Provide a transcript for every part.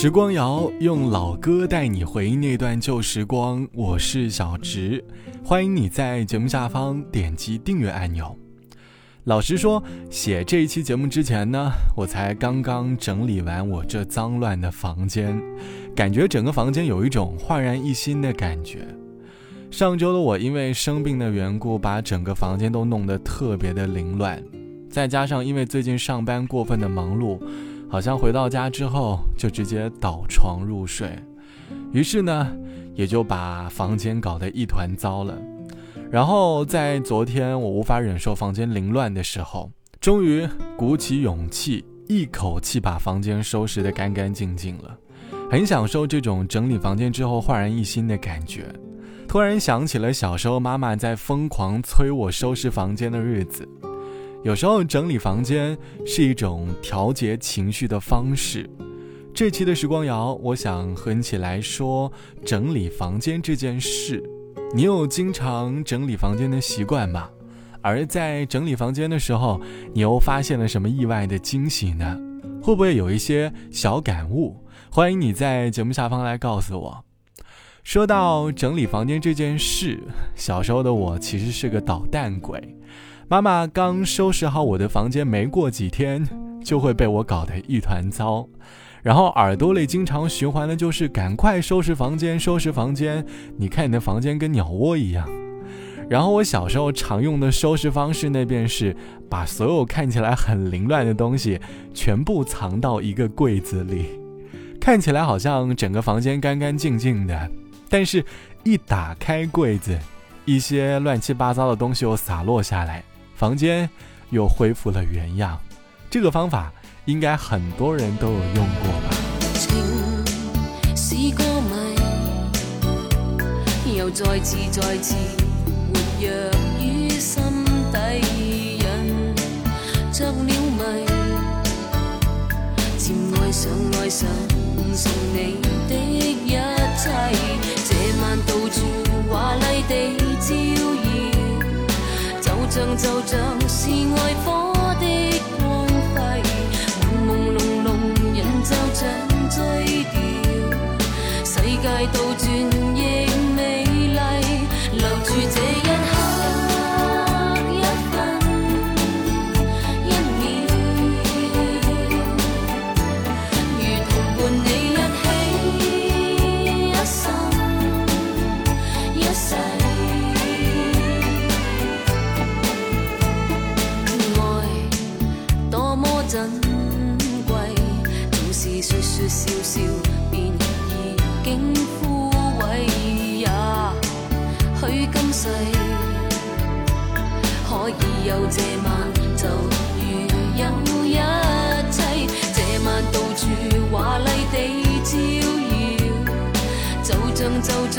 时光谣用老歌带你回忆那段旧时光，我是小植，欢迎你在节目下方点击订阅按钮。老实说，写这一期节目之前呢，我才刚刚整理完我这脏乱的房间，感觉整个房间有一种焕然一新的感觉。上周的我因为生病的缘故，把整个房间都弄得特别的凌乱，再加上因为最近上班过分的忙碌。好像回到家之后就直接倒床入睡，于是呢，也就把房间搞得一团糟了。然后在昨天我无法忍受房间凌乱的时候，终于鼓起勇气，一口气把房间收拾得干干净净了。很享受这种整理房间之后焕然一新的感觉。突然想起了小时候妈妈在疯狂催我收拾房间的日子。有时候整理房间是一种调节情绪的方式。这期的时光谣，我想和你一起来说整理房间这件事。你有经常整理房间的习惯吗？而在整理房间的时候，你又发现了什么意外的惊喜呢？会不会有一些小感悟？欢迎你在节目下方来告诉我。说到整理房间这件事，小时候的我其实是个捣蛋鬼。妈妈刚收拾好我的房间，没过几天就会被我搞得一团糟，然后耳朵里经常循环的就是“赶快收拾房间，收拾房间”。你看你的房间跟鸟窝一样。然后我小时候常用的收拾方式，那便是把所有看起来很凌乱的东西全部藏到一个柜子里，看起来好像整个房间干干净净的，但是一打开柜子，一些乱七八糟的东西又洒落下来。房间又恢复了原样，这个方法应该很多人都有用过吧。情是个谜，又再次再次活跃于心底，人着了迷，渐爱上爱上送你的一切，华丽地照耀。就像就像是爱可以有这晚，就如有一切。这晚到处华丽地照耀，就像就像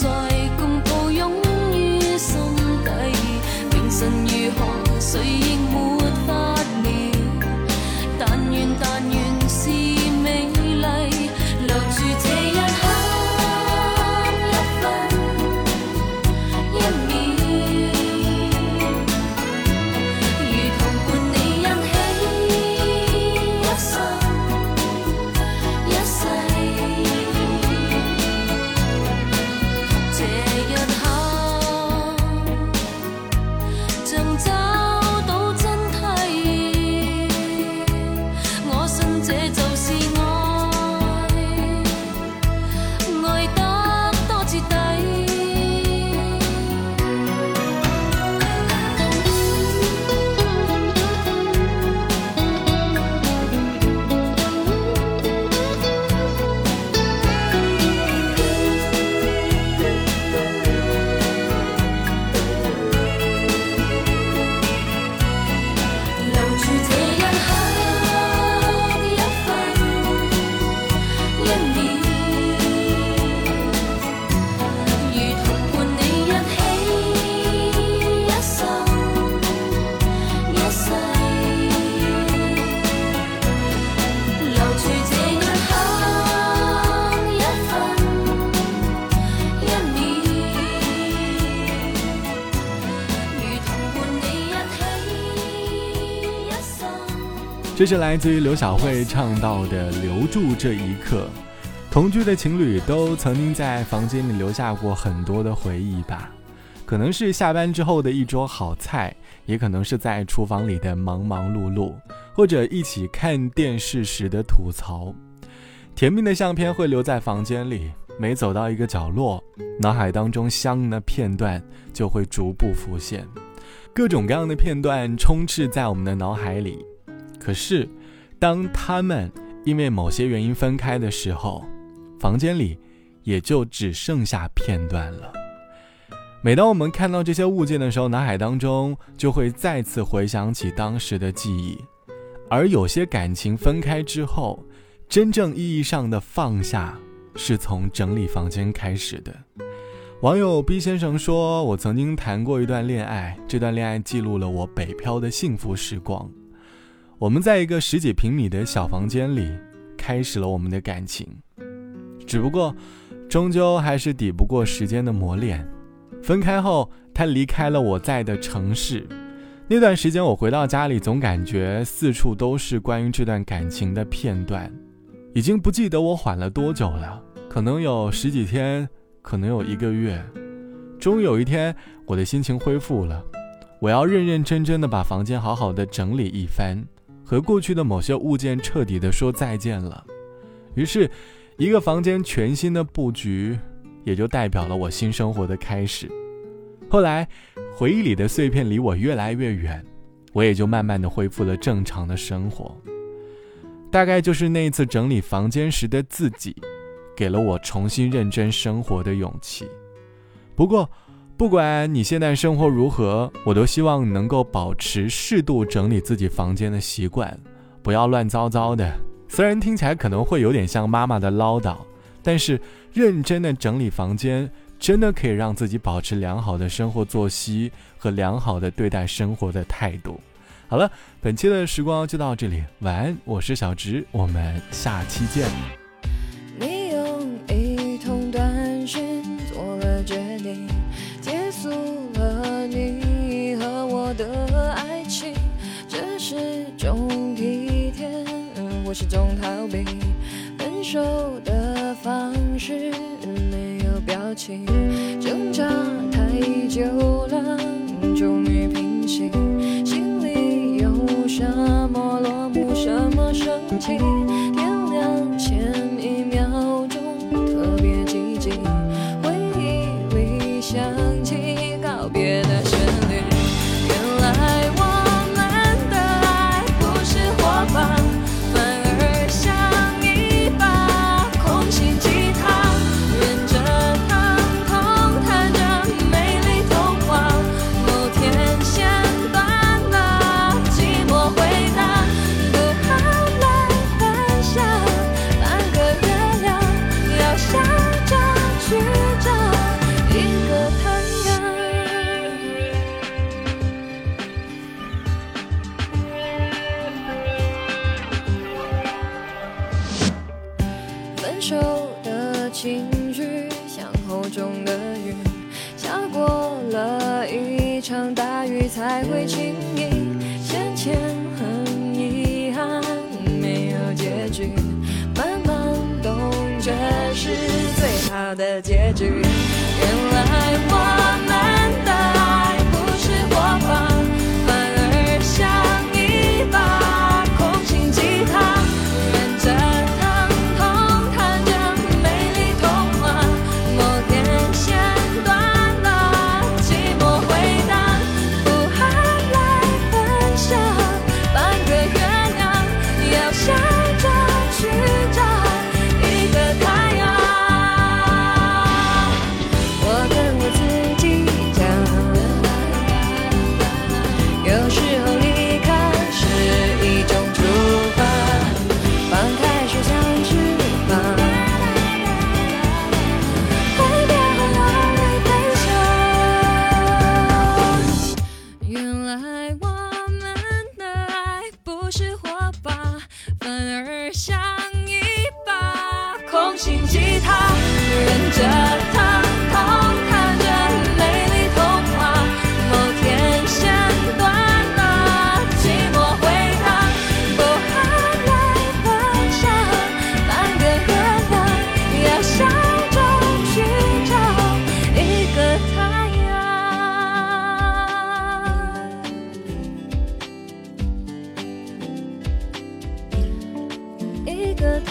在共抱拥于心底，明晨如何？谁？这是来自于刘晓慧唱到的《留住这一刻》。同居的情侣都曾经在房间里留下过很多的回忆吧，可能是下班之后的一桌好菜，也可能是在厨房里的忙忙碌碌，或者一起看电视时的吐槽。甜蜜的相片会留在房间里，每走到一个角落，脑海当中相应的片段就会逐步浮现，各种各样的片段充斥在我们的脑海里。可是，当他们因为某些原因分开的时候，房间里也就只剩下片段了。每当我们看到这些物件的时候，脑海当中就会再次回想起当时的记忆。而有些感情分开之后，真正意义上的放下，是从整理房间开始的。网友 B 先生说：“我曾经谈过一段恋爱，这段恋爱记录了我北漂的幸福时光。”我们在一个十几平米的小房间里，开始了我们的感情。只不过，终究还是抵不过时间的磨练。分开后，他离开了我在的城市。那段时间，我回到家里，总感觉四处都是关于这段感情的片段。已经不记得我缓了多久了，可能有十几天，可能有一个月。终于有一天，我的心情恢复了，我要认认真真的把房间好好的整理一番。和过去的某些物件彻底的说再见了，于是，一个房间全新的布局，也就代表了我新生活的开始。后来，回忆里的碎片离我越来越远，我也就慢慢的恢复了正常的生活。大概就是那次整理房间时的自己，给了我重新认真生活的勇气。不过，不管你现在生活如何，我都希望能够保持适度整理自己房间的习惯，不要乱糟糟的。虽然听起来可能会有点像妈妈的唠叨，但是认真的整理房间，真的可以让自己保持良好的生活作息和良好的对待生活的态度。好了，本期的时光就到这里，晚安，我是小直，我们下期见。我始终逃避分手的方式，没有表情，挣扎太久了，终于平息，心里有什么落幕，什么生气。情绪像厚重的雨，下过了一场大雨才会轻易。先前很遗憾，没有结局，慢慢懂这是最好的结局。原来我 good.